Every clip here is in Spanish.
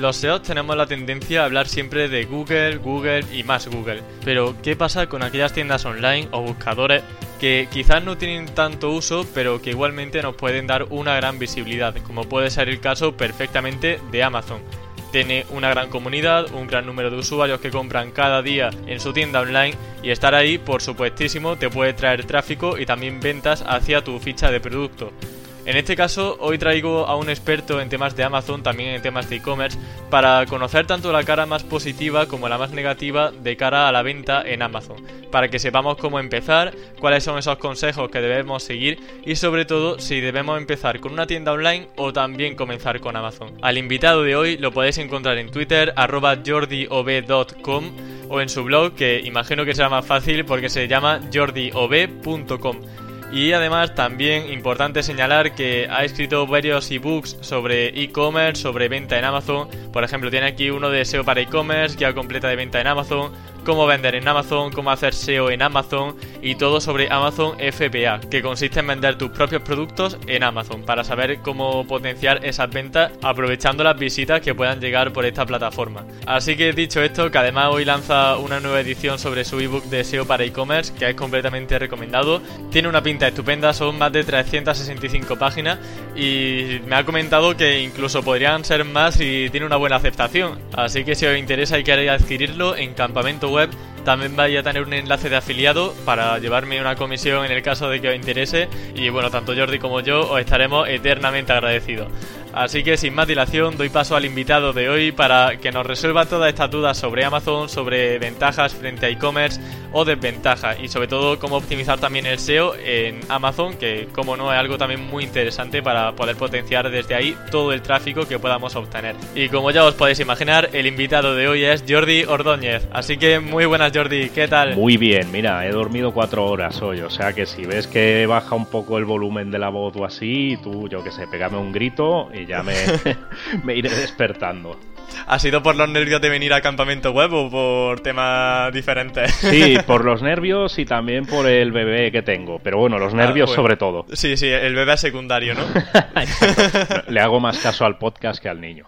Los SEO tenemos la tendencia a hablar siempre de Google, Google y más Google. Pero, ¿qué pasa con aquellas tiendas online o buscadores que quizás no tienen tanto uso, pero que igualmente nos pueden dar una gran visibilidad, como puede ser el caso perfectamente de Amazon? Tiene una gran comunidad, un gran número de usuarios que compran cada día en su tienda online y estar ahí, por supuestísimo, te puede traer tráfico y también ventas hacia tu ficha de producto. En este caso, hoy traigo a un experto en temas de Amazon, también en temas de e-commerce, para conocer tanto la cara más positiva como la más negativa de cara a la venta en Amazon, para que sepamos cómo empezar, cuáles son esos consejos que debemos seguir y sobre todo si debemos empezar con una tienda online o también comenzar con Amazon. Al invitado de hoy lo podéis encontrar en Twitter, arroba jordiob.com o en su blog, que imagino que será más fácil porque se llama jordiob.com. Y además también importante señalar que ha escrito varios ebooks sobre e-commerce, sobre venta en Amazon. Por ejemplo, tiene aquí uno de SEO para e-commerce, guía completa de venta en Amazon, cómo vender en Amazon, cómo hacer SEO en Amazon y todo sobre Amazon FBA, que consiste en vender tus propios productos en Amazon para saber cómo potenciar esas ventas aprovechando las visitas que puedan llegar por esta plataforma. Así que dicho esto, que además hoy lanza una nueva edición sobre su ebook de SEO para e-commerce, que es completamente recomendado, tiene una pinta estupenda, son más de 365 páginas y me ha comentado que incluso podrían ser más si tiene una buena aceptación. Así que si os interesa y queréis adquirirlo en campamento web también vaya a tener un enlace de afiliado para llevarme una comisión en el caso de que os interese y bueno, tanto Jordi como yo os estaremos eternamente agradecidos. Así que sin más dilación doy paso al invitado de hoy para que nos resuelva todas estas dudas sobre Amazon, sobre ventajas frente a e-commerce o desventajas y sobre todo cómo optimizar también el SEO en Amazon, que como no es algo también muy interesante para poder potenciar desde ahí todo el tráfico que podamos obtener. Y como ya os podéis imaginar, el invitado de hoy es Jordi Ordóñez. Así que muy buenas Jordi, ¿qué tal? Muy bien, mira, he dormido cuatro horas hoy, o sea que si ves que baja un poco el volumen de la voz o así, tú, yo que sé, pégame un grito y ya me, me iré despertando. ¿Ha sido por los nervios de venir a campamento web o por temas diferentes? Sí, por los nervios y también por el bebé que tengo. Pero bueno, los nervios Ah, bueno. sobre todo. Sí, sí, el bebé es secundario, ¿no? Le hago más caso al podcast que al niño.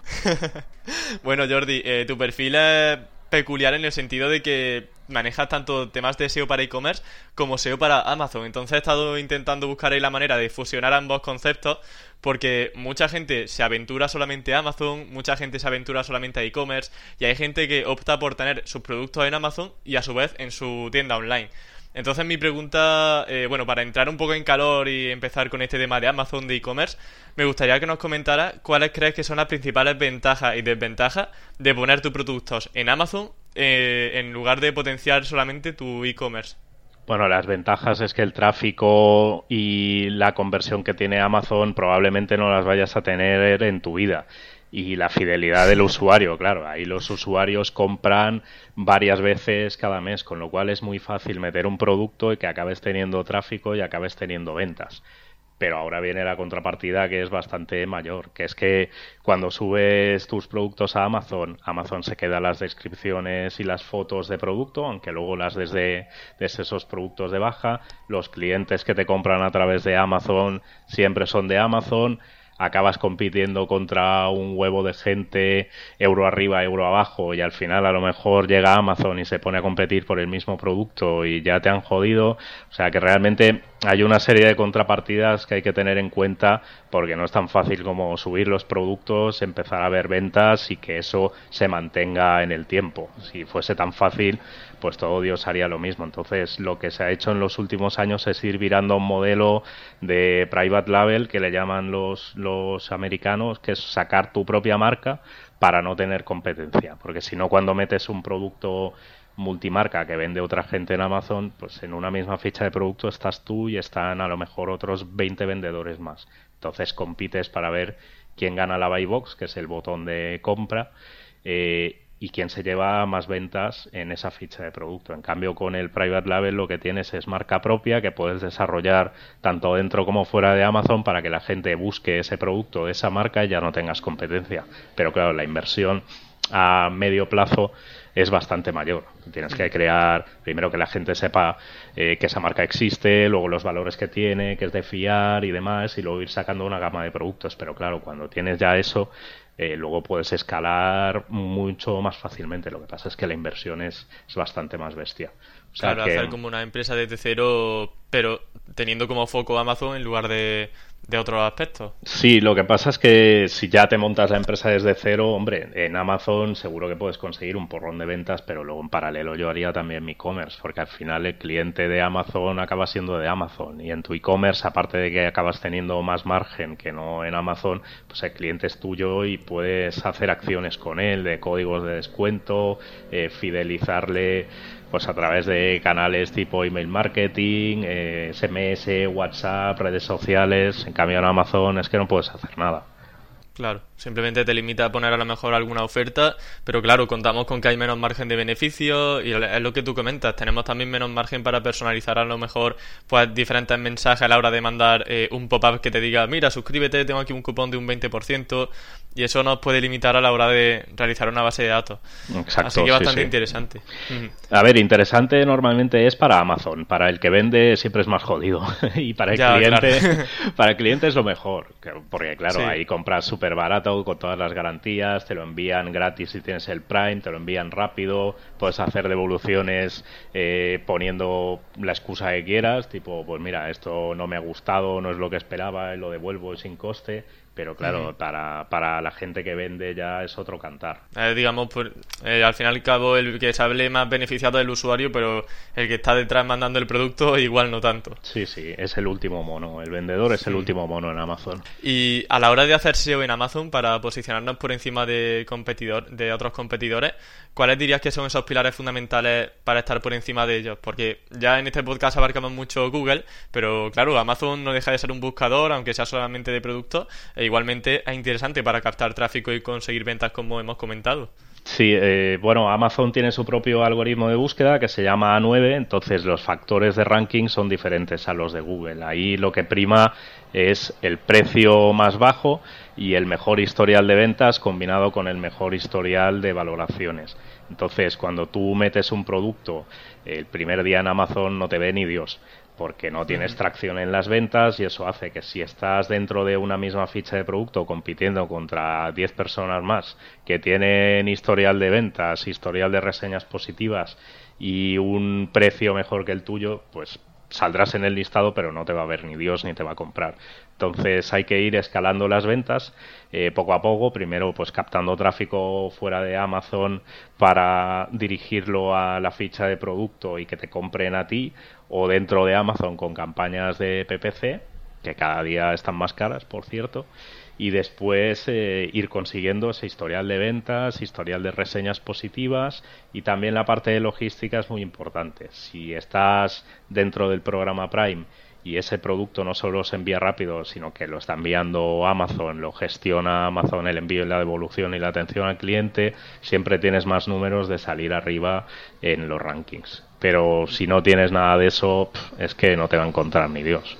bueno, Jordi, eh, tu perfil es peculiar en el sentido de que manejas tanto temas de SEO para e-commerce como SEO para Amazon. Entonces he estado intentando buscar ahí la manera de fusionar ambos conceptos porque mucha gente se aventura solamente a Amazon, mucha gente se aventura solamente a e-commerce y hay gente que opta por tener sus productos en Amazon y a su vez en su tienda online. Entonces mi pregunta, eh, bueno, para entrar un poco en calor y empezar con este tema de Amazon de e-commerce, me gustaría que nos comentara cuáles crees que son las principales ventajas y desventajas de poner tus productos en Amazon eh, en lugar de potenciar solamente tu e-commerce. Bueno, las ventajas es que el tráfico y la conversión que tiene Amazon probablemente no las vayas a tener en tu vida. Y la fidelidad del usuario, claro, ahí los usuarios compran varias veces cada mes, con lo cual es muy fácil meter un producto y que acabes teniendo tráfico y acabes teniendo ventas. Pero ahora viene la contrapartida que es bastante mayor, que es que cuando subes tus productos a Amazon, Amazon se queda las descripciones y las fotos de producto, aunque luego las desde, desde esos productos de baja. Los clientes que te compran a través de Amazon siempre son de Amazon acabas compitiendo contra un huevo de gente euro arriba, euro abajo y al final a lo mejor llega Amazon y se pone a competir por el mismo producto y ya te han jodido. O sea que realmente hay una serie de contrapartidas que hay que tener en cuenta porque no es tan fácil como subir los productos, empezar a ver ventas y que eso se mantenga en el tiempo. Si fuese tan fácil, pues todo Dios haría lo mismo. Entonces, lo que se ha hecho en los últimos años es ir virando un modelo de private label que le llaman los, los americanos, que es sacar tu propia marca para no tener competencia. Porque si no, cuando metes un producto multimarca que vende otra gente en Amazon, pues en una misma ficha de producto estás tú y están a lo mejor otros 20 vendedores más. Entonces compites para ver quién gana la buy box, que es el botón de compra. Eh, y quién se lleva más ventas en esa ficha de producto. En cambio, con el private label lo que tienes es marca propia que puedes desarrollar tanto dentro como fuera de Amazon para que la gente busque ese producto, esa marca y ya no tengas competencia. Pero claro, la inversión a medio plazo es bastante mayor. Tienes que crear, primero que la gente sepa eh, que esa marca existe, luego los valores que tiene, que es de fiar y demás, y luego ir sacando una gama de productos. Pero claro, cuando tienes ya eso, eh, luego puedes escalar mucho más fácilmente. Lo que pasa es que la inversión es, es bastante más bestia. O sea, claro, hacer como una empresa desde cero, pero teniendo como foco Amazon en lugar de de otros aspectos. Sí, lo que pasa es que si ya te montas la empresa desde cero, hombre, en Amazon seguro que puedes conseguir un porrón de ventas, pero luego en paralelo yo haría también mi e-commerce, porque al final el cliente de Amazon acaba siendo de Amazon y en tu e-commerce, aparte de que acabas teniendo más margen que no en Amazon, pues el cliente es tuyo y puedes hacer acciones con él de códigos de descuento, eh, fidelizarle pues a través de canales tipo email marketing, SMS, eh, WhatsApp, redes sociales. En cambio en Amazon es que no puedes hacer nada. Claro, simplemente te limita a poner a lo mejor alguna oferta, pero claro, contamos con que hay menos margen de beneficio y es lo que tú comentas, tenemos también menos margen para personalizar a lo mejor pues diferentes mensajes a la hora de mandar eh, un pop-up que te diga, mira, suscríbete, tengo aquí un cupón de un 20% y eso nos puede limitar a la hora de realizar una base de datos. Exacto, Así que bastante interesante. A ver, interesante normalmente es para Amazon, para el que vende siempre es más jodido. Y para el cliente para el cliente es lo mejor, porque claro, ahí compras súper barato con todas las garantías, te lo envían gratis si tienes el Prime, te lo envían rápido, puedes hacer devoluciones eh, poniendo la excusa que quieras, tipo, pues mira, esto no me ha gustado, no es lo que esperaba, lo devuelvo sin coste pero claro, para, para la gente que vende ya es otro cantar. Eh, digamos, pues, eh, al fin y al cabo, el que se hable más beneficiado del usuario, pero el que está detrás mandando el producto, igual no tanto. Sí, sí, es el último mono. El vendedor es el último mono en Amazon. Y a la hora de hacer SEO en Amazon, para posicionarnos por encima de, competidor, de otros competidores, ¿cuáles dirías que son esos pilares fundamentales para estar por encima de ellos? Porque ya en este podcast abarcamos mucho Google, pero claro, Amazon no deja de ser un buscador, aunque sea solamente de productos e igualmente es interesante para captar tráfico y conseguir ventas como hemos comentado. Sí, eh, bueno, Amazon tiene su propio algoritmo de búsqueda que se llama A9, entonces los factores de ranking son diferentes a los de Google. Ahí lo que prima es el precio más bajo y el mejor historial de ventas combinado con el mejor historial de valoraciones. Entonces, cuando tú metes un producto el primer día en Amazon no te ve ni Dios porque no tienes tracción en las ventas y eso hace que si estás dentro de una misma ficha de producto compitiendo contra 10 personas más que tienen historial de ventas, historial de reseñas positivas y un precio mejor que el tuyo, pues saldrás en el listado, pero no te va a ver ni Dios ni te va a comprar. Entonces hay que ir escalando las ventas eh, poco a poco, primero pues captando tráfico fuera de Amazon para dirigirlo a la ficha de producto y que te compren a ti, o dentro de Amazon con campañas de PPC, que cada día están más caras, por cierto, y después eh, ir consiguiendo ese historial de ventas, historial de reseñas positivas y también la parte de logística es muy importante. Si estás dentro del programa Prime y ese producto no solo se envía rápido, sino que lo está enviando Amazon, lo gestiona Amazon el envío y la devolución y la atención al cliente, siempre tienes más números de salir arriba en los rankings. Pero si no tienes nada de eso, es que no te va a encontrar ni Dios.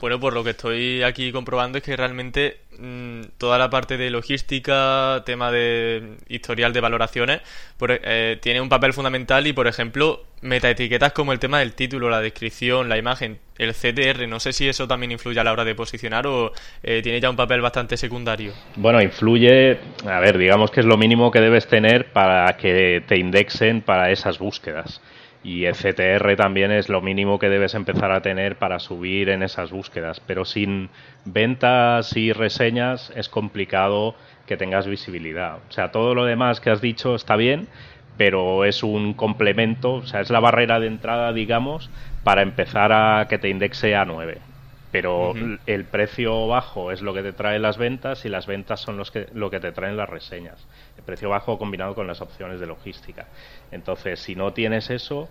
Bueno, por lo que estoy aquí comprobando es que realmente mm, toda la parte de logística, tema de historial de valoraciones, eh, tiene un papel fundamental y, por ejemplo, metaetiquetas como el tema del título, la descripción, la imagen, el CTR, no sé si eso también influye a la hora de posicionar o eh, tiene ya un papel bastante secundario. Bueno, influye, a ver, digamos que es lo mínimo que debes tener para que te indexen para esas búsquedas y CTR también es lo mínimo que debes empezar a tener para subir en esas búsquedas. Pero sin ventas y reseñas es complicado que tengas visibilidad. O sea, todo lo demás que has dicho está bien, pero es un complemento, o sea, es la barrera de entrada, digamos, para empezar a que te indexe a 9. Pero el precio bajo es lo que te trae las ventas y las ventas son los que, lo que te traen las reseñas. El precio bajo combinado con las opciones de logística. Entonces, si no tienes eso,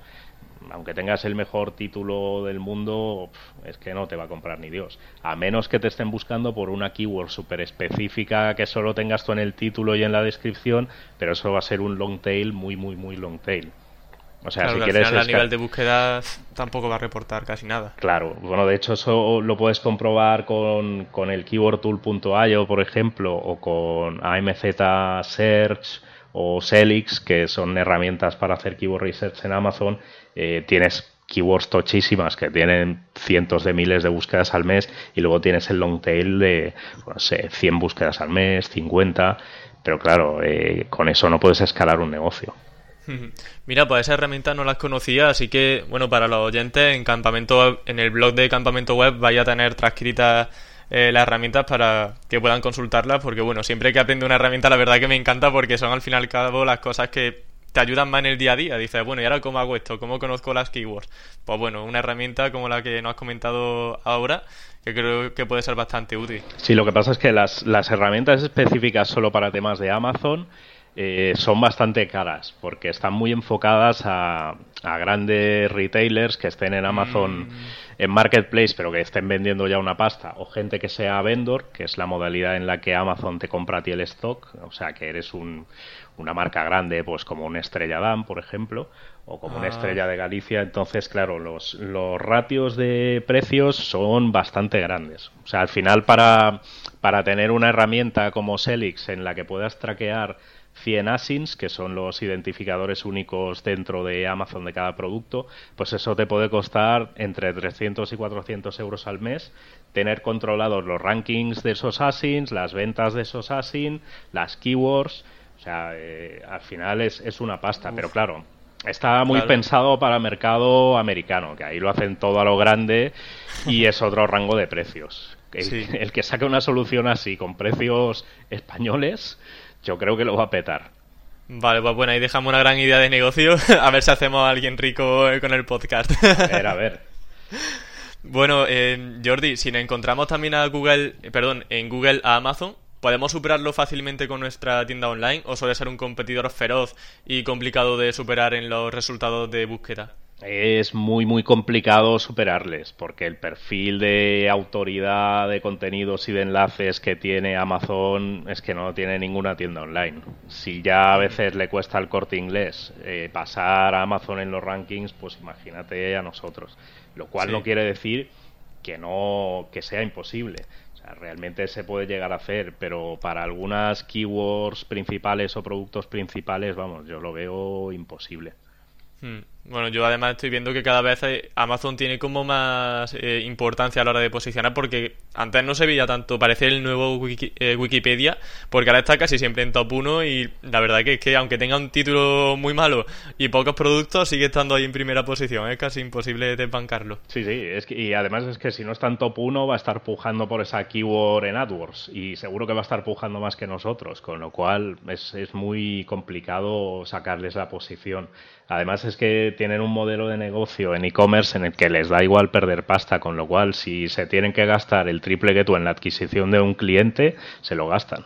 aunque tengas el mejor título del mundo, es que no te va a comprar ni Dios. A menos que te estén buscando por una keyword súper específica que solo tengas tú en el título y en la descripción, pero eso va a ser un long tail muy, muy, muy long tail. O sea, si quieres. a nivel de búsqueda tampoco va a reportar casi nada. Claro, bueno, de hecho, eso lo puedes comprobar con, con el keywordtool.io, por ejemplo, o con AMZ Search o Selix, que son herramientas para hacer keyword research en Amazon. Eh, tienes keywords tochísimas que tienen cientos de miles de búsquedas al mes y luego tienes el long tail de, no sé, 100 búsquedas al mes, 50, pero claro, eh, con eso no puedes escalar un negocio. Mira, pues esa herramienta no las conocía, así que, bueno, para los oyentes, en campamento, en el blog de Campamento Web vaya a tener transcritas eh, las herramientas para que puedan consultarlas, porque, bueno, siempre que aprendo una herramienta, la verdad que me encanta porque son al fin y al cabo las cosas que te ayudan más en el día a día. Dices, bueno, ¿y ahora cómo hago esto? ¿Cómo conozco las keywords? Pues bueno, una herramienta como la que nos has comentado ahora, que creo que puede ser bastante útil. Sí, lo que pasa es que las, las herramientas específicas solo para temas de Amazon eh, son bastante caras porque están muy enfocadas a, grandes retailers que estén en Amazon, mm. en Marketplace, pero que estén vendiendo ya una pasta, o gente que sea vendor, que es la modalidad en la que Amazon te compra a ti el stock, o sea que eres una marca grande, pues como una Estrella Damm, por ejemplo, o como una ah. Estrella de Galicia, entonces, claro, los, los ratios de precios son bastante grandes. O sea, al final, para, para tener una herramienta como Selix en la que puedas traquear 100 ASINs, que son los identificadores únicos dentro de Amazon de cada producto, pues eso te puede costar entre 300 y 400 euros al mes tener controlados los rankings de esos ASINs, las ventas de esos ASINs, las keywords, o sea, eh, al final es, es una pasta, pero claro, está muy pensado para mercado americano, que ahí lo hacen todo a lo grande y es otro rango de precios. el que saque una solución así con precios españoles, yo creo que lo va a petar. Vale, pues bueno, ahí dejamos una gran idea de negocio. a ver si hacemos a alguien rico con el podcast. a ver, a ver. Bueno, eh, Jordi, si nos encontramos también a Google, eh, perdón, en Google a Amazon, ¿podemos superarlo fácilmente con nuestra tienda online o suele ser un competidor feroz y complicado de superar en los resultados de búsqueda? Es muy muy complicado superarles porque el perfil de autoridad de contenidos y de enlaces que tiene Amazon es que no tiene ninguna tienda online. Si ya a veces le cuesta al corte inglés eh, pasar a Amazon en los rankings, pues imagínate a nosotros. Lo cual no quiere decir que no que sea imposible. O sea, realmente se puede llegar a hacer, pero para algunas keywords principales o productos principales, vamos, yo lo veo imposible. Hmm. Bueno, yo además estoy viendo que cada vez Amazon tiene como más eh, importancia a la hora de posicionar porque antes no se veía tanto, parece el nuevo eh, Wikipedia, porque ahora está casi siempre en top 1 y la verdad que es que aunque tenga un título muy malo y pocos productos, sigue estando ahí en primera posición, es casi imposible desbancarlo. Sí, sí, es que, y además es que si no está en top 1 va a estar pujando por esa keyword en AdWords y seguro que va a estar pujando más que nosotros, con lo cual es, es muy complicado sacarles la posición. Además es que tienen un modelo de negocio en e-commerce en el que les da igual perder pasta, con lo cual si se tienen que gastar el triple que tú en la adquisición de un cliente, se lo gastan.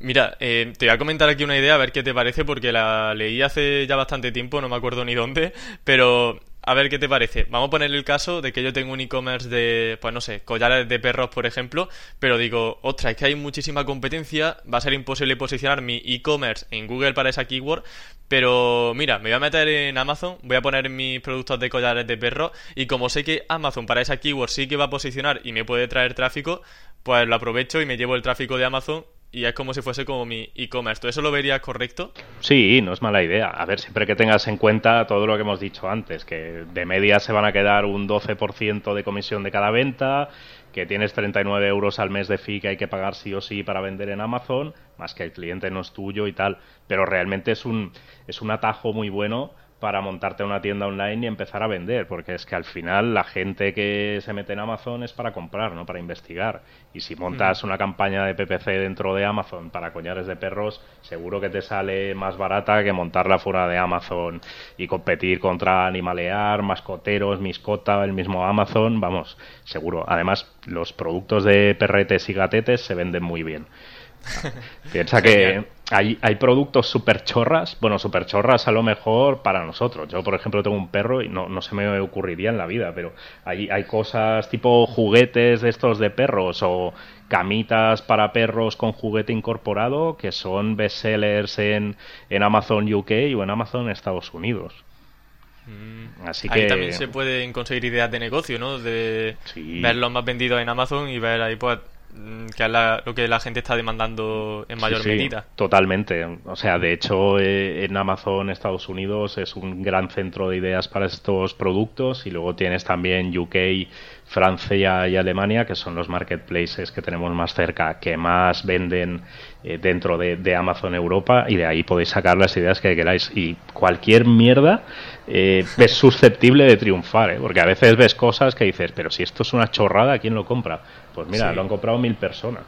Mira, eh, te voy a comentar aquí una idea, a ver qué te parece, porque la leí hace ya bastante tiempo, no me acuerdo ni dónde, pero a ver qué te parece. Vamos a poner el caso de que yo tengo un e-commerce de, pues no sé, collares de perros, por ejemplo, pero digo, ostras, es que hay muchísima competencia, va a ser imposible posicionar mi e-commerce en Google para esa keyword, pero mira, me voy a meter en Amazon, voy a poner mis productos de collares de perros y como sé que Amazon para esa keyword sí que va a posicionar y me puede traer tráfico, pues lo aprovecho y me llevo el tráfico de Amazon y es como si fuese como mi e-commerce. ¿Tú eso lo verías correcto? Sí, no es mala idea. A ver, siempre que tengas en cuenta todo lo que hemos dicho antes, que de media se van a quedar un 12% de comisión de cada venta, que tienes 39 euros al mes de fee que hay que pagar sí o sí para vender en Amazon, más que el cliente no es tuyo y tal. Pero realmente es un, es un atajo muy bueno para montarte una tienda online y empezar a vender, porque es que al final la gente que se mete en Amazon es para comprar, no para investigar. Y si montas una campaña de PPC dentro de Amazon para collares de perros, seguro que te sale más barata que montarla fuera de Amazon y competir contra Animalear, Mascoteros, Miscota, el mismo Amazon, vamos, seguro. Además, los productos de perretes y gatetes se venden muy bien. Piensa que hay, hay productos super chorras, bueno, super chorras a lo mejor para nosotros. Yo, por ejemplo, tengo un perro y no, no se me ocurriría en la vida, pero hay, hay cosas tipo juguetes de estos de perros o camitas para perros con juguete incorporado que son bestsellers en, en Amazon UK o en Amazon Estados Unidos. Mm. Así ahí también se pueden conseguir ideas de negocio, ¿no? De ver los más vendidos en Amazon y ver ahí pues que es lo que la gente está demandando en mayor medida. Totalmente. O sea, de hecho, eh, en Amazon Estados Unidos es un gran centro de ideas para estos productos y luego tienes también UK, Francia y Alemania, que son los marketplaces que tenemos más cerca, que más venden eh, dentro de, Amazon Europa y de ahí podéis sacar las ideas que queráis. Y cualquier mierda eh, es susceptible de triunfar, porque a veces ves cosas que dices, pero si esto es una chorrada, ¿quién lo compra? Pues mira, lo han comprado mil personas.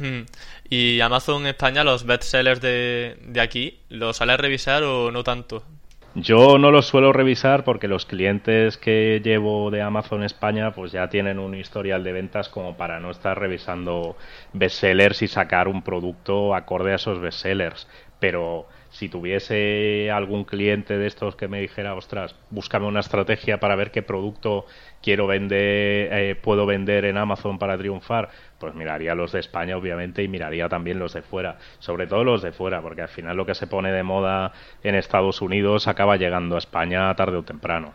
Hmm. ¿Y Amazon España, los bestsellers de, de aquí, los sale a revisar o no tanto? Yo no los suelo revisar porque los clientes que llevo de Amazon España pues ya tienen un historial de ventas como para no estar revisando bestsellers y sacar un producto acorde a esos bestsellers. Pero si tuviese algún cliente de estos que me dijera, ostras, búscame una estrategia para ver qué producto quiero vender, eh, puedo vender en Amazon para triunfar, pues miraría los de España, obviamente, y miraría también los de fuera, sobre todo los de fuera, porque al final lo que se pone de moda en Estados Unidos acaba llegando a España tarde o temprano.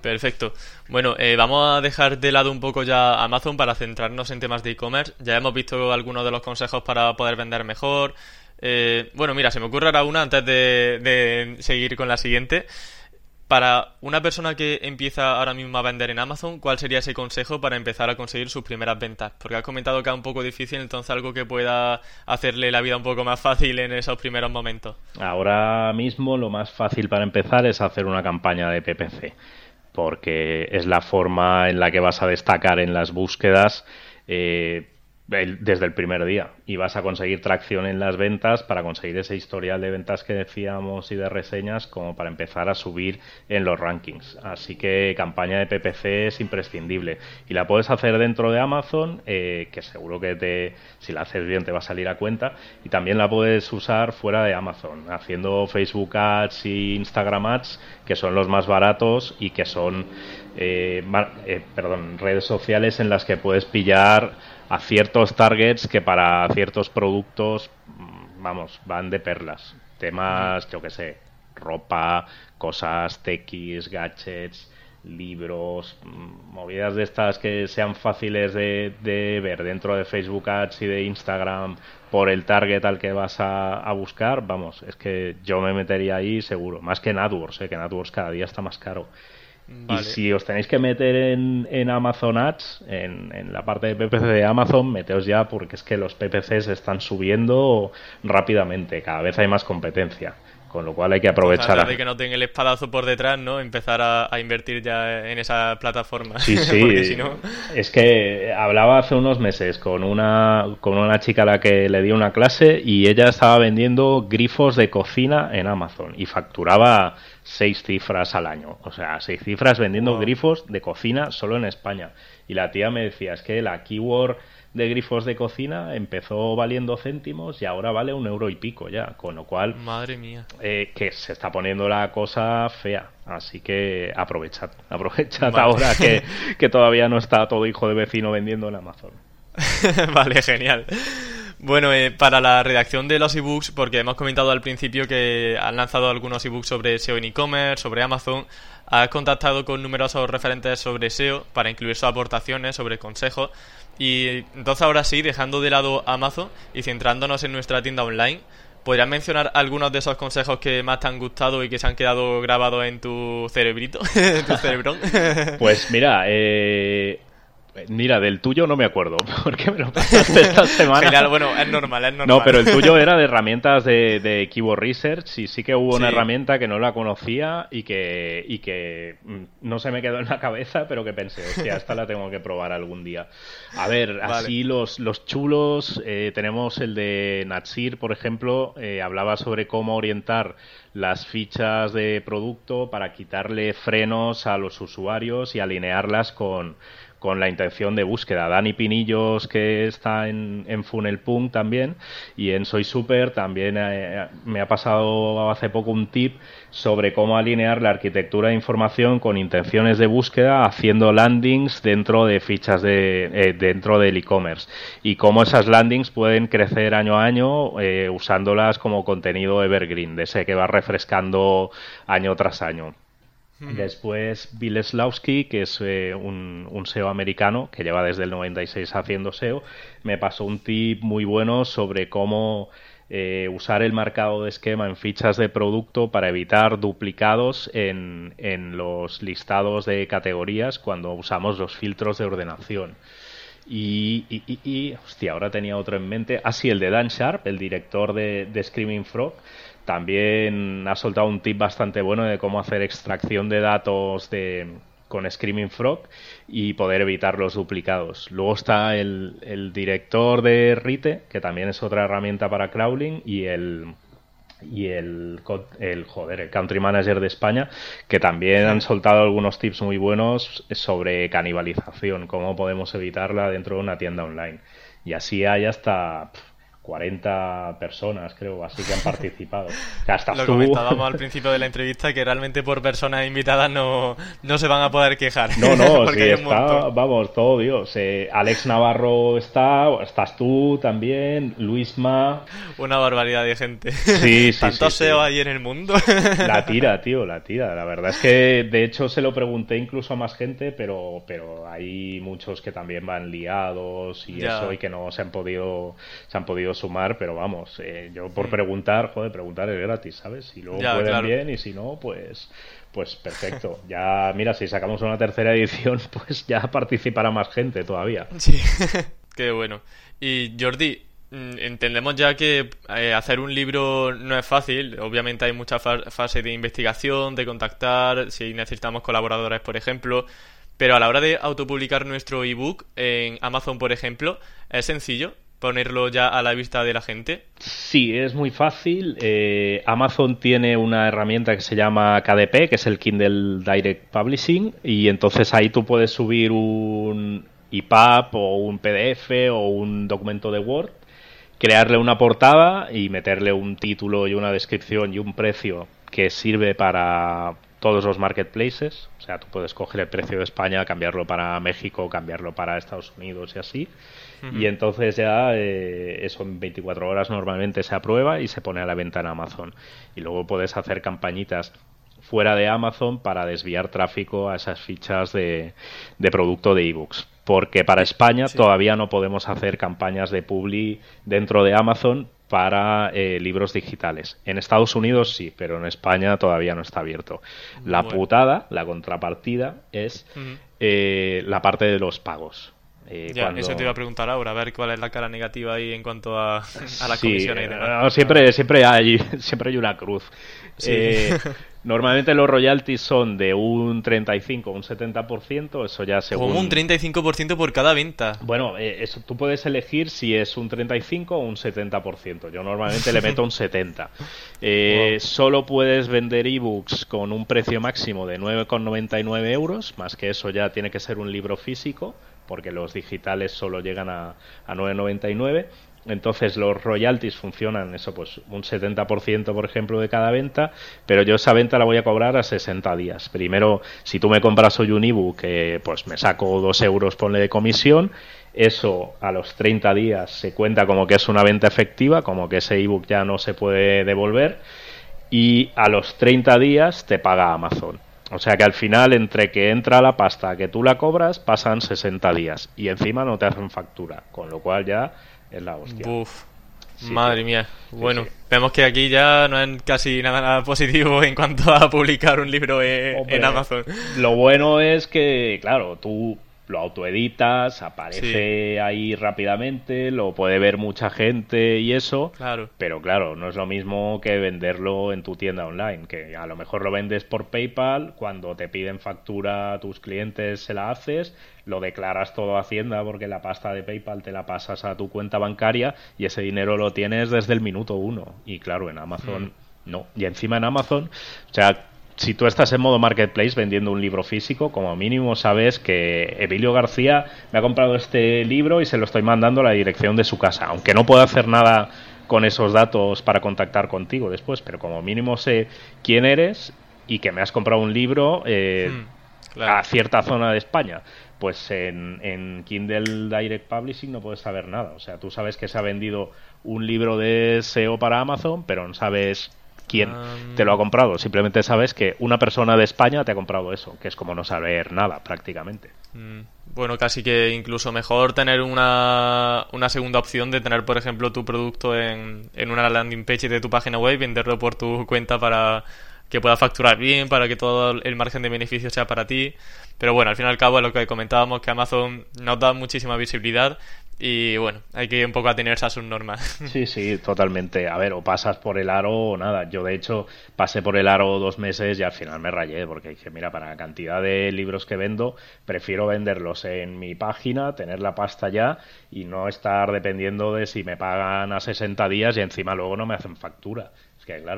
Perfecto. Bueno, eh, vamos a dejar de lado un poco ya Amazon para centrarnos en temas de e-commerce. Ya hemos visto algunos de los consejos para poder vender mejor, eh, bueno, mira, se me ocurre ahora una antes de, seguir con la siguiente. Para una persona que empieza ahora mismo a vender en Amazon, ¿cuál sería ese consejo para empezar a conseguir sus primeras ventas? Porque has comentado que es un poco difícil, entonces algo que pueda hacerle la vida un poco más fácil en esos primeros momentos. Ahora mismo lo más fácil para empezar es hacer una campaña de PPC, porque es la forma en la que vas a destacar en las búsquedas. Eh, desde el primer día. Y vas a conseguir tracción en las ventas para conseguir ese historial de ventas que decíamos y de reseñas como para empezar a subir en los rankings. Así que campaña de PPC es imprescindible. Y la puedes hacer dentro de Amazon, eh, que seguro que te, si la haces bien te va a salir a cuenta. Y también la puedes usar fuera de Amazon, haciendo Facebook Ads y Instagram Ads, que son los más baratos y que son eh, eh, redes sociales en las que puedes pillar a ciertos targets que para ciertos productos, mm, vamos, van de perlas. Temas, yo que sé, ropa, cosas tequis, gadgets, libros, mm, movidas de estas que sean fáciles de, ver dentro de Facebook Ads y de Instagram por el target al que vas a, buscar, vamos, es que yo me metería ahí seguro, más que en AdWords, eh, que en AdWords cada día está más caro. Y si os tenéis que meter en, en Amazon Ads, en, en, la parte de PPC de Amazon, meteos ya porque es que los PPCs están subiendo rápidamente, cada vez hay más competencia. Con lo cual hay que aprovechar. de que no tenga el espadazo por detrás, ¿no? Empezar a, invertir ya en esa plataforma. Sí, sí. Es que hablaba hace unos meses con una, con una chica a la que le di una clase y ella estaba vendiendo grifos de cocina en Amazon y facturaba seis cifras al año. O sea, seis cifras vendiendo grifos de cocina solo en España. Y la tía me decía, es que la keyword de grifos de cocina empezó valiendo céntimos y ahora vale un euro y pico ya, con lo cual... Madre mía. Eh, que se está poniendo la cosa fea, así que aprovechad, aprovechad ahora que, que todavía no está todo hijo de vecino vendiendo en Amazon. vale, genial. Bueno, eh, para la redacción de los ebooks, porque hemos comentado al principio que han lanzado algunos ebooks sobre SEO en e-commerce, sobre Amazon, has contactado con numerosos referentes sobre SEO para incluir sus aportaciones, sobre consejos. Y entonces ahora sí, dejando de lado Amazon y centrándonos en nuestra tienda online, ¿podrías mencionar algunos de esos consejos que más te han gustado y que se han quedado grabados en tu cerebrito, en tu cerebrón? pues mira, eh, Mira, del tuyo no me acuerdo, porque me lo pasaste esta semana. bueno, es normal, es normal. No, pero el tuyo era de herramientas de, de Keyword Research y sí que hubo una herramienta que no la conocía y que, y que mm, no se me quedó en la cabeza, pero que pensé, hostia, esta la tengo que probar algún día. A ver, así los, los chulos, eh, tenemos el de Natsir, por ejemplo, eh, hablaba sobre cómo orientar las fichas de producto para quitarle frenos a los usuarios y alinearlas con con la intención de búsqueda. Dani Pinillos, que está en, en también, y en Soy Super también eh, me ha pasado hace poco un tip sobre cómo alinear la arquitectura de información con intenciones de búsqueda haciendo landings dentro de fichas de eh, dentro del e-commerce y cómo esas landings pueden crecer año a año eh, usándolas como contenido evergreen de ese que va refrescando año tras año. Después Bill Slawski, que es eh, un, SEO americano que lleva desde el 96 haciendo SEO, me pasó un tip muy bueno sobre cómo eh, usar el marcado de esquema en fichas de producto para evitar duplicados en, los listados de categorías cuando usamos los filtros de ordenación. Y, hostia, ahora tenía otro en mente. Ah, sí, el de Dan Sharp, el director de, de Screaming Frog también ha soltado un tip bastante bueno de cómo hacer extracción de datos de, con Screaming Frog y poder evitar los duplicados. Luego está el, director de Rite, que también es otra herramienta para crawling, y el y el, el joder, el country manager de España, que también han soltado algunos tips muy buenos sobre canibalización, cómo podemos evitarla dentro de una tienda online. Y así hay hasta 40 personas, creo, así que han participado. hasta Lo comentábamos al principio de la entrevista que realmente por personas invitadas no, no se van a poder quejar. No, no, sí, está, vamos, todo Dios. Eh, Alex Navarro está, estás tú también, Luisma. Una barbaridad de gente. Sí, sí. Tanto sí, SEO ahí en el mundo. La tira, tío, la tira. La verdad es que de hecho se lo pregunté incluso a más gente, pero, pero hay muchos que también van liados y eso y que no se han podido, se han podido sumar, pero vamos, eh, yo por mm. preguntar, joder, preguntar es gratis, ¿sabes? Si luego pueden bien y si no, pues pues perfecto. Ya, mira, si sacamos una tercera edición, pues ya participará más gente todavía. Sí, qué bueno. Y Jordi, mm, entendemos ya que eh, hacer un libro no es fácil. Obviamente hay muchas fases de investigación, de contactar, si necesitamos colaboradores, por ejemplo. Pero a la hora de autopublicar nuestro ebook en Amazon, por ejemplo, ¿es sencillo? Ponerlo ya a la vista de la gente? Sí, es muy fácil. Eh, Amazon tiene una herramienta que se llama KDP, que es el Kindle Direct Publishing, y entonces ahí tú puedes subir un EPUB o un PDF o un documento de Word, crearle una portada y meterle un título y una descripción y un precio que sirve para todos los marketplaces. O sea, tú puedes coger el precio de España, cambiarlo para México, cambiarlo para Estados Unidos y así y entonces ya eh, eso en 24 horas normalmente se aprueba y se pone a la venta en Amazon. Y luego puedes hacer campañitas fuera de Amazon para desviar tráfico a esas fichas de, de producto de ebooks. Porque para España todavía no podemos hacer campañas de publi dentro de Amazon para eh, libros digitales. En Estados Unidos sí, pero en España todavía no está abierto. La putada, la contrapartida, es eh, la parte de los pagos. Eh, ya, eso te iba a preguntar ahora, a ver cuál es la cara negativa ahí en cuanto a, a las comisiones y demás. siempre, siempre, hay, siempre hay una cruz. Eh, normalmente los royalties son de un 35 un 70%, eso ya según... Como un 35% por cada venta. Bueno, eh, eso tú puedes elegir si es un 35 o un 70%. Yo normalmente le meto un 70. Solo puedes vender ebooks con un precio máximo de 9,99 euros, más que eso ya tiene que ser un libro físico porque los digitales solo llegan a, a 9,99. Entonces los royalties funcionan eso, pues un 70% por ejemplo de cada venta, pero yo esa venta la voy a cobrar a 60 días. Primero, si tú me compras hoy un ebook, pues me saco 2 euros, ponle de comisión, eso a los 30 días se cuenta como que es una venta efectiva, como que ese ebook ya no se puede devolver, y a los 30 días te paga Amazon. O sea que al final, entre que entra la pasta que tú la cobras, pasan 60 días. Y encima no te hacen factura. Con lo cual ya es la hostia. Uf. Madre mía. bueno, vemos que aquí ya no es casi nada positivo en cuanto a publicar un libro en, Amazon. Lo bueno es que, claro, tú lo autoeditas, aparece ahí rápidamente, lo puede ver mucha gente y eso. Claro. Pero claro, no es lo mismo que venderlo en tu tienda online, que a lo mejor lo vendes por PayPal, cuando te piden factura a tus clientes se la haces, lo declaras todo a Hacienda porque la pasta de PayPal te la pasas a tu cuenta bancaria y ese dinero lo tienes desde el minuto uno. Y claro, en Amazon mm. no. Y encima en Amazon, o sea, si tú estás en modo marketplace vendiendo un libro físico, como mínimo sabes que Emilio García me ha comprado este libro y se lo estoy mandando a la dirección de su casa, aunque no puedo hacer nada con esos datos para contactar contigo después, pero como mínimo sé quién eres y que me has comprado un libro eh, hmm, a cierta zona de España. Pues en, en Kindle Direct Publishing no puedes saber nada. O sea, tú sabes que se ha vendido un libro de SEO para Amazon, pero no sabes quién te lo ha comprado. Simplemente sabes que una persona de España te ha comprado eso, que es como no saber nada prácticamente. Mm, bueno, casi que incluso mejor tener una, una segunda opción de tener, por ejemplo, tu producto en, en una landing page de tu página web y venderlo por tu cuenta para que pueda facturar bien, para que todo el margen de beneficio sea para ti. Pero bueno, al fin y al cabo es lo que comentábamos, que Amazon nos da muchísima visibilidad y bueno, hay que ir un poco a tenerse a sus normas. Sí, sí, totalmente. A ver, o pasas por el aro o nada. Yo, de hecho, pasé por el aro dos meses y al final me rayé porque dije, mira, para la cantidad de libros que vendo, prefiero venderlos en mi página, tener la pasta ya y no estar dependiendo de si me pagan a 60 días y encima luego no me hacen factura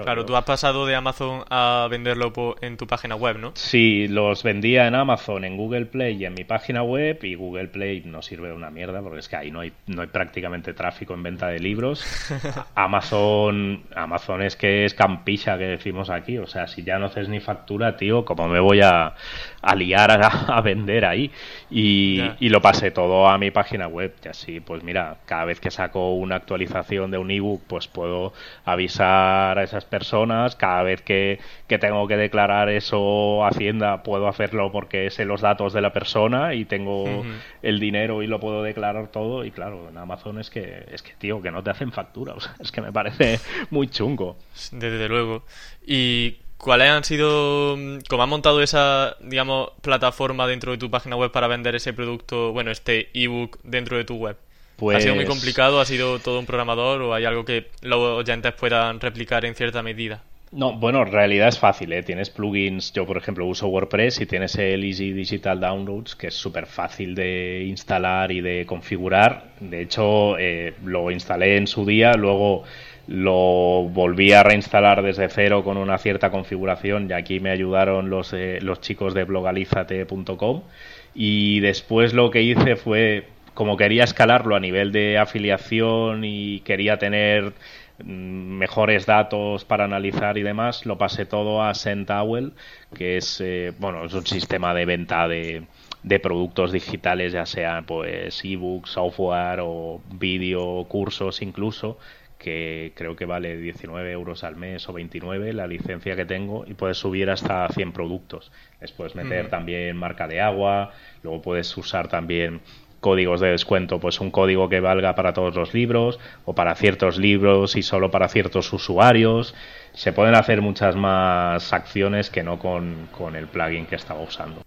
claro, tú has pasado de Amazon a venderlo en tu página web, ¿no? Sí, los vendía en Amazon, en Google Play y en mi página web y Google Play no sirve de una mierda porque es que ahí no hay, no hay prácticamente tráfico en venta de libros. Amazon, Amazon es que es campilla que decimos aquí, o sea, si ya no haces ni factura, tío, ¿cómo me voy a, a liar a, vender ahí? Y, y, lo pasé todo a mi página web y así, pues mira, cada vez que saco una actualización de un ebook, pues puedo avisar a esas personas. Cada vez que, tengo que declarar eso a Hacienda, puedo hacerlo porque sé los datos de la persona y tengo el dinero y lo puedo declarar todo. Y claro, en Amazon es que, es que tío, que no te hacen factura. es que me parece muy chungo. Desde luego. Y ¿Cuáles han sido, cómo has montado esa, digamos, plataforma dentro de tu página web para vender ese producto, bueno, este ebook dentro de tu web? ¿Ha sido muy pues complicado? ¿Ha sido todo un programador o hay algo que los oyentes puedan replicar en cierta medida? No, bueno, en realidad es fácil, ¿eh? Tienes plugins, yo por ejemplo uso WordPress y tienes el Easy Digital Downloads, que es súper fácil de instalar y de configurar. De hecho, eh, lo instalé en su día, luego lo volví a reinstalar desde cero con una cierta configuración y aquí me ayudaron los, eh, los chicos de blogalizate.com y después lo que hice fue como quería escalarlo a nivel de afiliación y quería tener mm, mejores datos para analizar y demás, lo pasé todo a Sentawel, que es eh, bueno es un sistema de venta de, de productos digitales, ya sea pues ebooks, software o vídeo, cursos incluso, que creo que vale 19 euros al mes o 29 la licencia que tengo y puedes subir hasta 100 productos. Les puedes meter también marca de agua, luego puedes usar también códigos de descuento, pues un código que valga para todos los libros o para ciertos libros y solo para ciertos usuarios. Se pueden hacer muchas más acciones que no con, el plugin que estaba usando.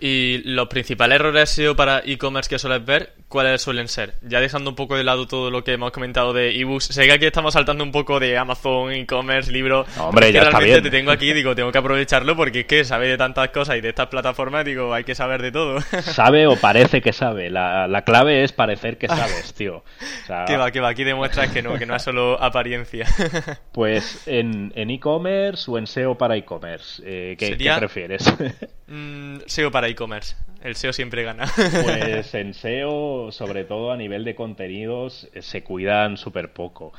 Y los principales errores SEO para e-commerce que sueles ver, ¿cuáles suelen ser? Ya dejando un poco de lado todo lo que hemos comentado de ebooks, sé que aquí estamos saltando un poco de Amazon, e-commerce, libros. hombre, ya está bien. te tengo aquí, digo, tengo que aprovecharlo porque es que sabe de tantas cosas y de estas plataformas, digo, hay que saber de todo. Sabe o parece que sabe. La, la clave es parecer que sabes, tío. O que va, que va, aquí demuestras que no, que no es solo apariencia. Pues en e-commerce o en SEO para e-commerce, eh, ¿qué, ¿qué, prefieres? Mm, SEO para e-commerce. El SEO siempre gana. Pues en SEO, sobre todo a nivel de contenidos, eh, se cuidan súper poco.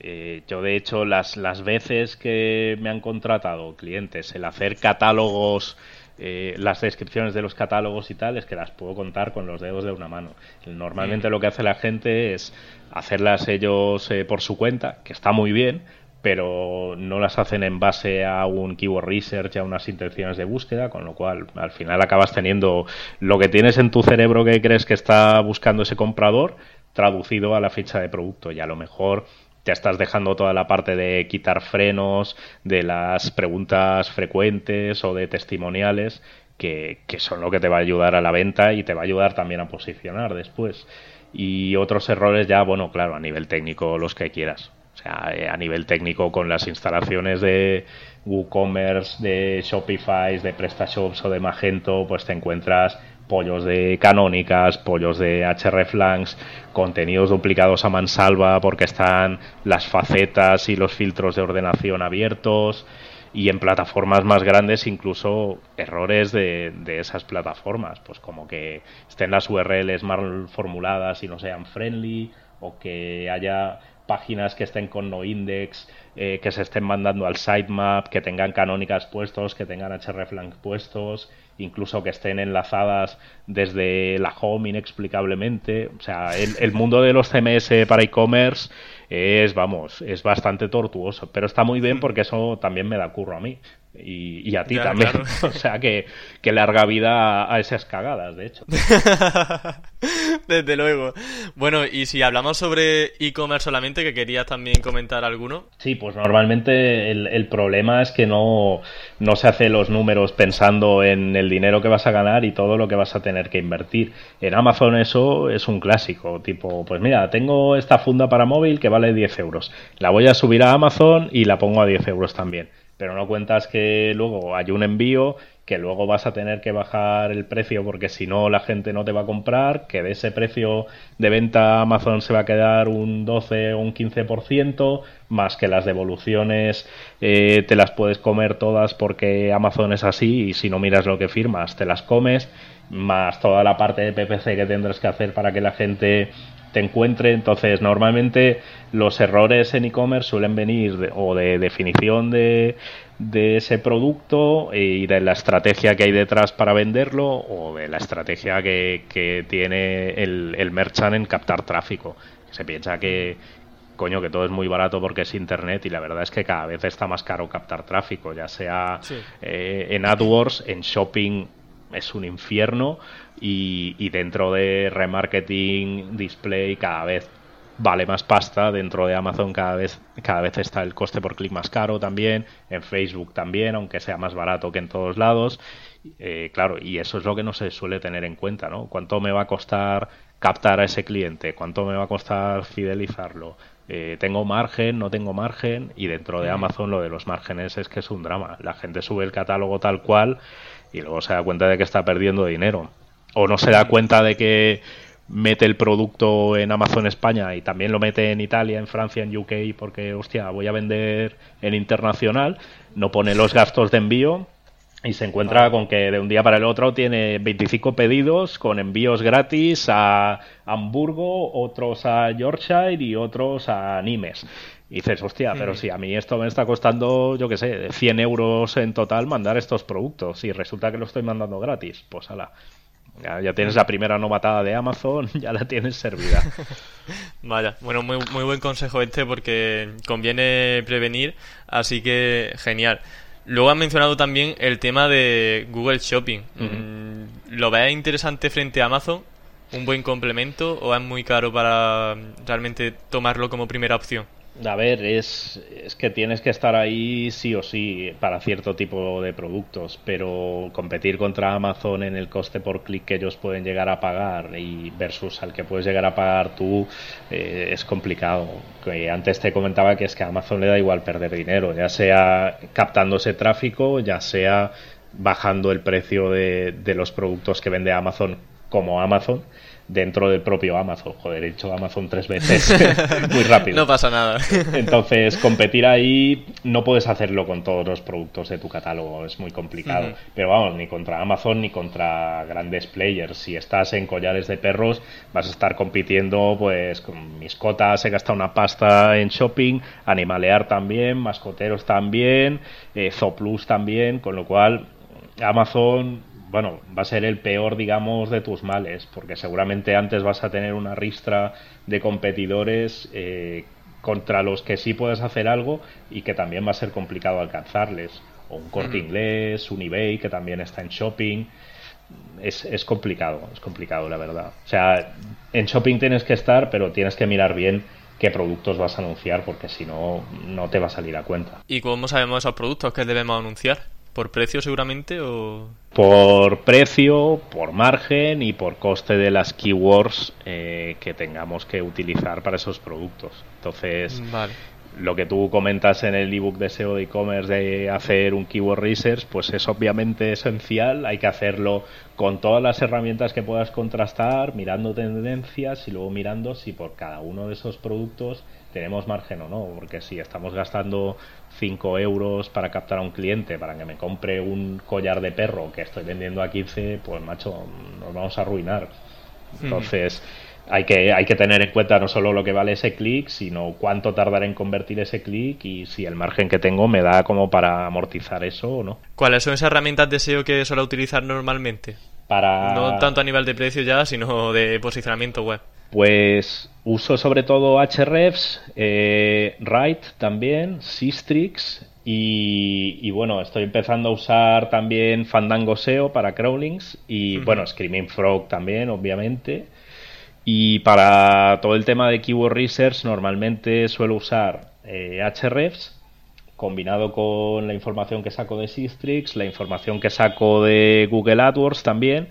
Eh, yo, de hecho, las, las veces que me han contratado clientes, el hacer catálogos, eh, las descripciones de los catálogos y tal, es que las puedo contar con los dedos de una mano. Normalmente lo que hace la gente es hacerlas ellos por su cuenta, que está muy bien, pero no las hacen en base a un keyword research, a unas intenciones de búsqueda, con lo cual al final acabas teniendo lo que tienes en tu cerebro que crees que está buscando ese comprador traducido a la ficha de producto y a lo mejor te estás dejando toda la parte de quitar frenos, de las preguntas frecuentes o de testimoniales que, que son lo que te va a ayudar a la venta y te va a ayudar también a posicionar después. Y otros errores ya, bueno, claro, a nivel técnico los que quieras. O sea, eh, a nivel técnico con las instalaciones de WooCommerce, de Shopify, de PrestaShops o de Magento, pues te encuentras pollos de canónicas, pollos de hreflangs, contenidos duplicados a mansalva porque están las facetas y los filtros de ordenación abiertos y en plataformas más grandes incluso errores de, de, esas plataformas, pues como que estén las URLs mal formuladas y no sean friendly o que haya páginas que estén con no index, eh, que se estén mandando al sitemap, que tengan canónicas puestos, que tengan hreflang puestos, incluso que estén enlazadas desde la home inexplicablemente. O sea, el, el mundo de los CMS para e-commerce es, vamos, es bastante tortuoso, pero está muy bien porque eso también me da curro a mí y, a ti también. O sea que, que, larga vida a esas cagadas, de hecho. Desde luego. Bueno, y si hablamos sobre e-commerce solamente, que querías también comentar alguno. Sí, pues normalmente el, el, problema es que no, no se hace los números pensando en el dinero que vas a ganar y todo lo que vas a tener que invertir. En Amazon eso es un clásico, tipo, pues mira, tengo esta funda para móvil que vale 10 euros. La voy a subir a Amazon y la pongo a 10 euros también pero no cuentas que luego hay un envío, que luego vas a tener que bajar el precio porque si no la gente no te va a comprar, que de ese precio de venta Amazon se va a quedar un 12 o un 15%, más que las devoluciones eh, te las puedes comer todas porque Amazon es así y si no miras lo que firmas te las comes, más toda la parte de PPC que tendrás que hacer para que la gente te encuentre. Entonces, normalmente los errores en e-commerce suelen venir o de definición de, de ese producto y de la estrategia que hay detrás para venderlo o de la estrategia que, que tiene el, el merchant en captar tráfico. Se piensa que, coño, que todo es muy barato porque es internet y la verdad es que cada vez está más caro captar tráfico, ya sea eh, en AdWords, en shopping es un infierno y, dentro de remarketing, display, cada vez vale más pasta dentro de Amazon cada vez cada vez está el coste por clic más caro también en Facebook también aunque sea más barato que en todos lados. Eh, claro y eso es lo que no se suele tener en cuenta no cuánto me va a costar captar a ese cliente cuánto me va a costar fidelizarlo eh, tengo margen no tengo margen y dentro de Amazon lo de los márgenes es que es un drama. La gente sube el catálogo tal cual y luego se da cuenta de que está perdiendo dinero o no se da cuenta de que mete el producto en Amazon España y también lo mete en Italia, en Francia, en UK, porque, hostia, voy a vender en internacional, no pone los gastos de envío y se encuentra con que de un día para el otro tiene 25 pedidos con envíos gratis a Hamburgo, otros a Yorkshire y otros a Nimes. Y dices, hostia, pero si a mí esto me está costando, yo qué sé, 100 euros en total mandar estos productos y resulta que lo estoy mandando gratis, pues ala. Ya, tienes la primera novatada de Amazon, ya la tienes servida. Vaya, bueno, muy, muy buen consejo este porque conviene prevenir, así que genial. Luego has mencionado también el tema de Google Shopping. Mm, ¿Lo ves interesante frente a Amazon? ¿Un buen complemento o es muy caro para realmente tomarlo como primera opción? A ver, es, es, que tienes que estar ahí sí o sí para cierto tipo de productos, pero competir contra Amazon en el coste por clic que ellos pueden llegar a pagar y versus al que puedes llegar a pagar tú eh, es complicado. Que antes te comentaba que es que a Amazon le da igual perder dinero, ya sea captando ese tráfico, ya sea bajando el precio de, de los productos que vende Amazon como Amazon dentro del propio Amazon. Joder, he dicho Amazon tres veces muy rápido. No pasa nada. Entonces, competir ahí no puedes hacerlo con todos los productos de tu catálogo, es muy complicado. Pero vamos, ni contra Amazon ni contra grandes players. Si estás en collares de perros, vas a estar compitiendo pues con Miscotas, he gastado una pasta en shopping, Animalear también, Mascoteros también, eh, Zooplus también, con lo cual Amazon bueno, va a ser el peor, digamos, de tus males, porque seguramente antes vas a tener una ristra de competidores eh, contra los que sí puedes hacer algo y que también va a ser complicado alcanzarles. O un corte inglés, un eBay que también está en shopping. Es, es complicado, es complicado, la verdad. O sea, en shopping tienes que estar, pero tienes que mirar bien qué productos vas a anunciar, porque si no, no te va a salir a cuenta. ¿Y cómo sabemos esos productos que debemos anunciar? ¿Por precio seguramente o...? Por precio, por margen y por coste de las keywords eh, que tengamos que utilizar para esos productos. Entonces, Vale. lo que tú comentas en el ebook de SEO de e-commerce de hacer un keyword research, pues es obviamente esencial. Hay que hacerlo con todas las herramientas que puedas contrastar, mirando tendencias y luego mirando si por cada uno de esos productos tenemos margen o no. Porque si estamos gastando 5 euros para captar a un cliente para que me compre un collar de perro que estoy vendiendo a 15, pues macho, nos vamos a arruinar. Entonces hay que, hay que tener en cuenta no solo lo que vale ese clic, sino cuánto tardará en convertir ese clic y si el margen que tengo me da como para amortizar eso o no. ¿Cuáles son esas herramientas de SEO que suelo utilizar normalmente? Para... No tanto a nivel de precio ya, sino de posicionamiento web. Pues uso sobre todo Hrefs, eh, Write también, Sistrix y, y, bueno, estoy empezando a usar también Fandango SEO para crawlings y uh -huh. bueno, Screaming Frog también, obviamente. Y para todo el tema de Keyword Research normalmente suelo usar eh, Hrefs combinado con la información que saco de Sistrix, la información que saco de Google AdWords también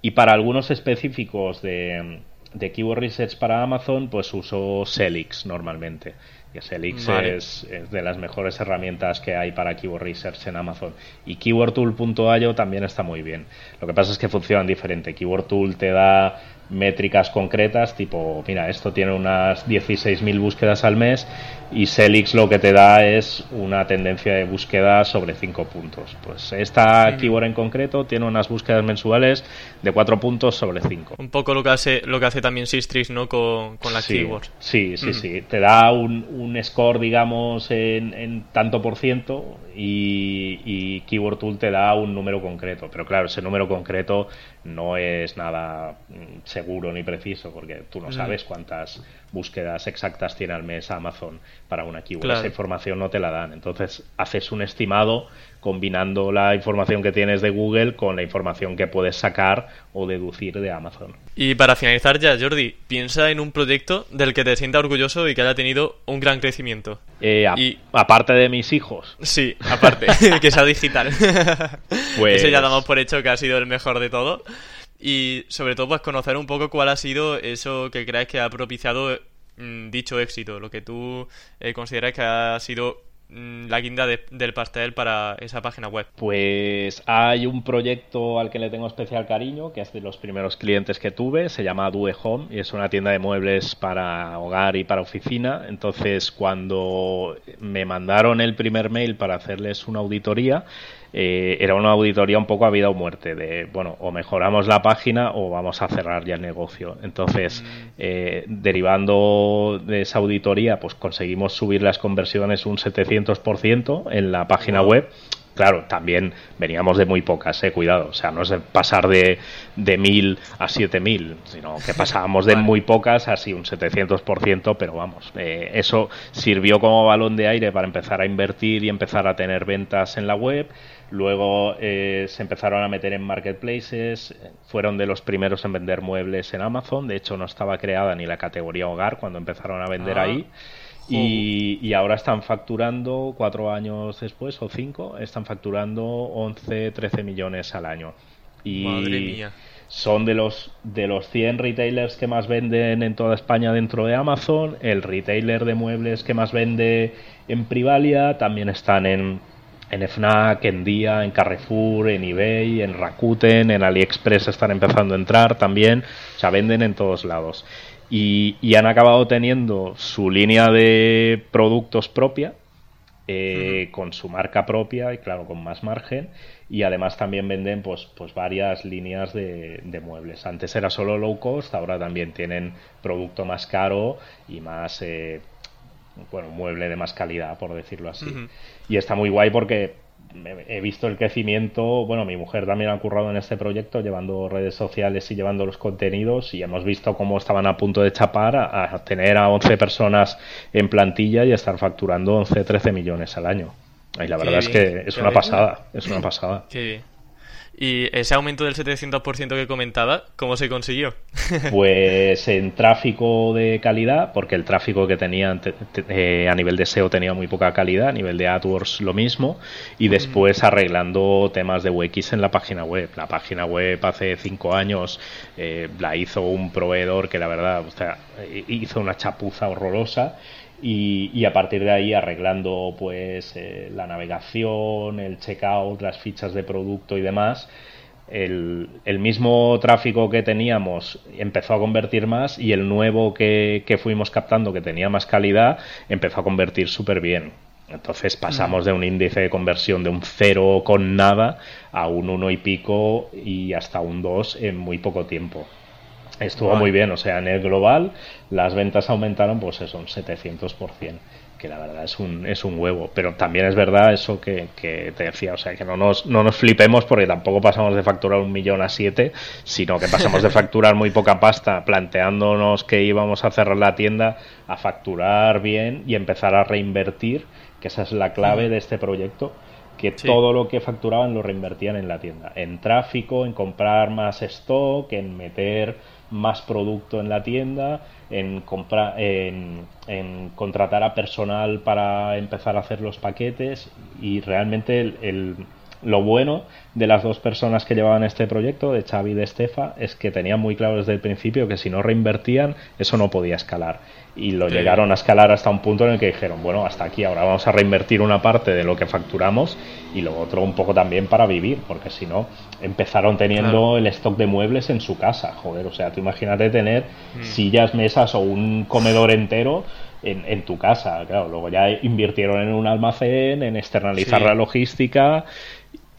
y para algunos específicos de, de Keyword Research para Amazon pues uso Selix normalmente. Que Selix vale. es, es, de las mejores herramientas que hay para Keyword Research en Amazon. Y KeywordTool.io también está muy bien. Lo que pasa es que funcionan diferente. Keyword Tool te da métricas concretas, tipo, mira, esto tiene unas 16.000 búsquedas al mes y Selix lo que te da es una tendencia de búsqueda sobre 5 puntos. Pues esta sí. keyword en concreto tiene unas búsquedas mensuales de 4 puntos sobre 5. Un poco lo que hace, lo que hace también Sistrix, ¿no? Con, con la sí, keyword. Sí, sí, mm. sí. Te da un, un score, digamos, en, en, tanto por ciento y, y Keyword Tool te da un número concreto. Pero claro, ese número concreto no es nada seguro ni preciso porque tú no sabes cuántas búsquedas exactas tiene al mes Amazon para una keyword. Claro. Esa información no te la dan. Entonces haces un estimado combinando la información que tienes de Google con la información que puedes sacar o deducir de Amazon. Y para finalizar ya, Jordi, piensa en un proyecto del que te sienta orgulloso y que haya tenido un gran crecimiento. Eh, a, y... Aparte de mis hijos. Sí, aparte, que sea digital. Pues... Ese ya damos por hecho que ha sido el mejor de todo. Y sobre todo, pues conocer un poco cuál ha sido eso que crees que ha propiciado mmm, dicho éxito, lo que tú eh, consideras que ha sido mmm, la guinda de, del pastel para esa página web. Pues hay un proyecto al que le tengo especial cariño, que es de los primeros clientes que tuve, se llama Due Home y es una tienda de muebles para hogar y para oficina. Entonces, cuando me mandaron el primer mail para hacerles una auditoría, eh, era una auditoría un poco a vida o muerte, de, bueno, o mejoramos la página o vamos a cerrar ya el negocio. Entonces, eh, derivando de esa auditoría, pues conseguimos subir las conversiones un 700% en la página wow. web. Claro, también veníamos de muy pocas, eh, cuidado. O sea, no es de pasar de, de 1000 a 7000, sino que pasábamos de muy pocas a así un 700%, pero vamos, eh, eso sirvió como balón de aire para empezar a invertir y empezar a tener ventas en la web. Luego eh, se empezaron a meter en marketplaces, fueron de los primeros en vender muebles en Amazon. De hecho, no estaba creada ni la categoría hogar cuando empezaron a vender ah. ahí. Y, y, ahora están facturando, cuatro años después o cinco, están facturando 11, 13 millones al año. Y Madre mía. son de los, de los 100 retailers que más venden en toda España dentro de Amazon, el retailer de muebles que más vende en Privalia, también están en, en FNAC, en Día, en Carrefour, en eBay, en Rakuten, en AliExpress están empezando a entrar también, o sea, venden en todos lados. Y, y, han acabado teniendo su línea de productos propia, eh, uh -huh. con su marca propia y claro, con más margen. Y además también venden pues, pues varias líneas de, de, muebles. Antes era solo low cost, ahora también tienen producto más caro y más, eh, bueno, mueble de más calidad, por decirlo así. Uh -huh. Y está muy guay porque he visto el crecimiento, bueno, mi mujer también ha currado en este proyecto llevando redes sociales y llevando los contenidos y hemos visto cómo estaban a punto de chapar a, a tener a 11 personas en plantilla y estar facturando 11, 13 millones al año. Y la verdad Qué es bien. que es una bien. pasada, es una pasada. Qué bien. Y ese aumento del 700% que comentaba, ¿cómo se consiguió? pues en tráfico de calidad, porque el tráfico que tenía eh, a nivel de SEO tenía muy poca calidad, a nivel de AdWords lo mismo, y después arreglando temas de UX en la página web. La página web hace cinco años eh, la hizo un proveedor que la verdad hizo una chapuza horrorosa y, a partir de ahí arreglando pues eh, la navegación, el checkout, las fichas de producto y demás, el, mismo tráfico que teníamos empezó a convertir más y el nuevo que, fuimos captando que tenía más calidad empezó a convertir súper bien. Entonces pasamos de un índice de conversión de un cero con nada a un uno y pico y hasta un 2 en muy poco tiempo. Estuvo muy bien, o sea, en el global las ventas aumentaron, pues eso, un 700%, que la verdad es un, es un huevo. Pero también es verdad eso que, te decía, o sea, que no nos, no nos flipemos porque tampoco pasamos de facturar un millón a siete, sino que pasamos de facturar muy poca pasta planteándonos que íbamos a cerrar la tienda a facturar bien y empezar a reinvertir, que esa es la clave de este proyecto que todo lo que facturaban lo reinvertían en la tienda, en tráfico, en comprar más stock, en meter más producto en la tienda, en, en, contratar a personal para empezar a hacer los paquetes y realmente el, lo bueno de las dos personas que llevaban este proyecto, de Xavi y de Estefa, es que tenían muy claro desde el principio que si no reinvertían, eso no podía escalar. Y lo llegaron a escalar hasta un punto en el que dijeron, bueno, hasta aquí, ahora vamos a reinvertir una parte de lo que facturamos y lo otro un poco también para vivir, porque si no, empezaron teniendo el stock de muebles en su casa, joder, o sea, tú imagínate tener mm. sillas, mesas o un comedor entero en, tu casa, claro, luego ya invirtieron en un almacén, en externalizar la logística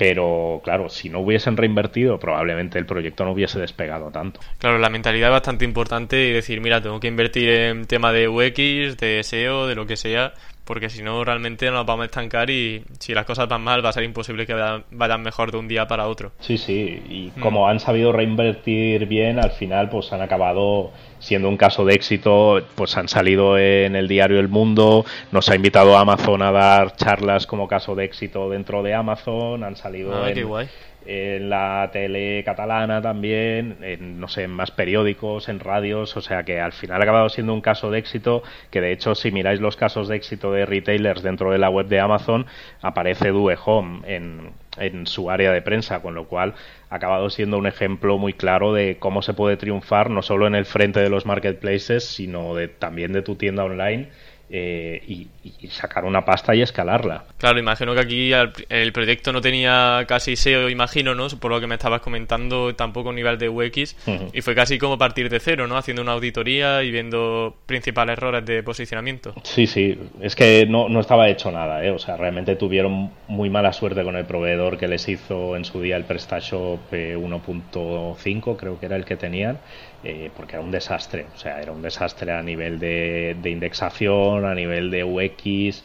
pero claro, si no hubiesen reinvertido, probablemente el proyecto no hubiese despegado tanto. Claro, la mentalidad es bastante importante y decir, mira, tengo que invertir en tema de UX, de SEO, de lo que sea, porque si no realmente nos vamos a estancar y si las cosas van mal va a ser imposible que vayan mejor de un día para otro. Sí, sí, y mm. como han sabido reinvertir bien, al final pues han acabado siendo un caso de éxito, pues han salido en el diario El Mundo, nos ha invitado Amazon a dar charlas como caso de éxito dentro de Amazon, han salido ah, en, en la tele catalana también, en, no sé, en más periódicos, en radios, o sea que al final ha acabado siendo un caso de éxito que de hecho si miráis los casos de éxito de retailers dentro de la web de Amazon aparece Due Home en, en su área de prensa, con lo cual ha acabado siendo un ejemplo muy claro de cómo se puede triunfar no solo en el frente de los marketplaces, sino de, también de tu tienda online eh, y, sacar una pasta y escalarla. Claro, imagino que aquí el, proyecto no tenía casi SEO, imagino, ¿no? Por lo que me estabas comentando, tampoco nivel de UX, y fue casi como partir de cero, ¿no? Haciendo una auditoría y viendo principales errores de posicionamiento. Sí, sí, es que no, no estaba hecho nada, ¿eh? O sea, realmente tuvieron muy mala suerte con el proveedor que les hizo en su día el PrestaShop 1.5, creo que era el que tenían, eh, porque era un desastre, o sea, era un desastre a nivel de, indexación, a nivel de UX,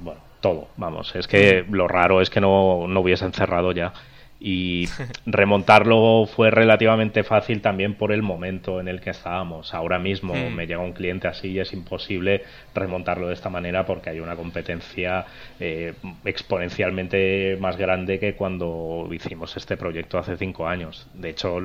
bueno, todo, vamos, es que lo raro es que no, no hubiesen cerrado ya y remontarlo fue relativamente fácil también por el momento en el que estábamos. Ahora mismo hmm. me llega un cliente así y es imposible remontarlo de esta manera porque hay una competencia eh, exponencialmente más grande que cuando hicimos este proyecto hace cinco años. De hecho,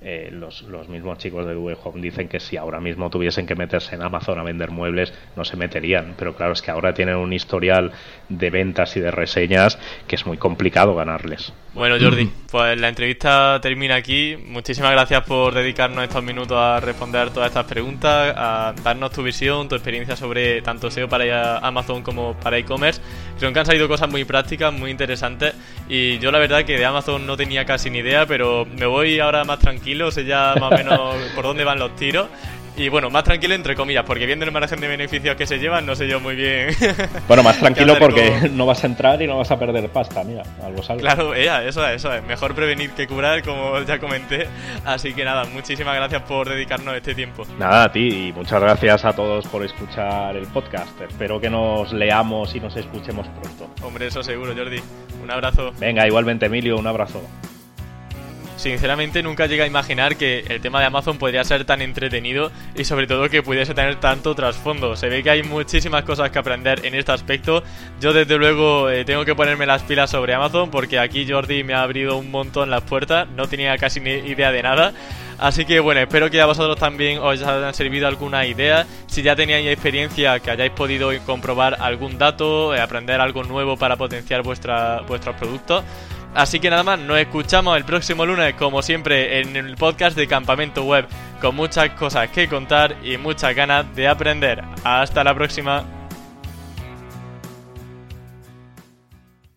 eh, los, los, mismos chicos de Google Home dicen que si ahora mismo tuviesen que meterse en Amazon a vender muebles, no se meterían. Pero claro, es que ahora tienen un historial de ventas y de reseñas que es muy complicado ganarles. Bueno, Jordi, pues la entrevista termina aquí. Muchísimas gracias por dedicarnos estos minutos a responder todas estas preguntas, a darnos tu visión, tu experiencia sobre tanto SEO para Amazon como para e-commerce. Creo que han salido cosas muy prácticas, muy interesantes. Y yo la verdad que de Amazon no tenía casi ni idea, pero me voy ahora más tranquilo, sé ya más o menos por dónde van los tiros. Y bueno, más tranquilo entre comillas, porque viendo el margen de beneficios que se llevan, no sé yo muy bien. Bueno, más tranquilo porque no vas a entrar y no vas a perder pasta, mira, algo salvo. Claro, eso es, eso es. Mejor prevenir que curar, como ya comenté. Así que nada, muchísimas gracias por dedicarnos este tiempo. Nada, a ti y muchas gracias a todos por escuchar el podcast. Espero que nos leamos y nos escuchemos pronto. Hombre, eso seguro, Jordi. Un abrazo. Venga, igualmente, Emilio, un abrazo. Sinceramente nunca llegué a imaginar que el tema de Amazon podría ser tan entretenido y sobre todo que pudiese tener tanto trasfondo. Se ve que hay muchísimas cosas que aprender en este aspecto. Yo desde luego eh, tengo que ponerme las pilas sobre Amazon porque aquí Jordi me ha abrido un montón las puertas, no tenía casi ni idea de nada. Así que bueno, espero que a vosotros también os hayan servido alguna idea. Si ya teníais experiencia, que hayáis podido comprobar algún dato, eh, aprender algo nuevo para potenciar vuestra, vuestros productos. Así que nada más, nos escuchamos el próximo lunes, como siempre, en el podcast de Campamento Web, con muchas cosas que contar y muchas ganas de aprender. Hasta la próxima.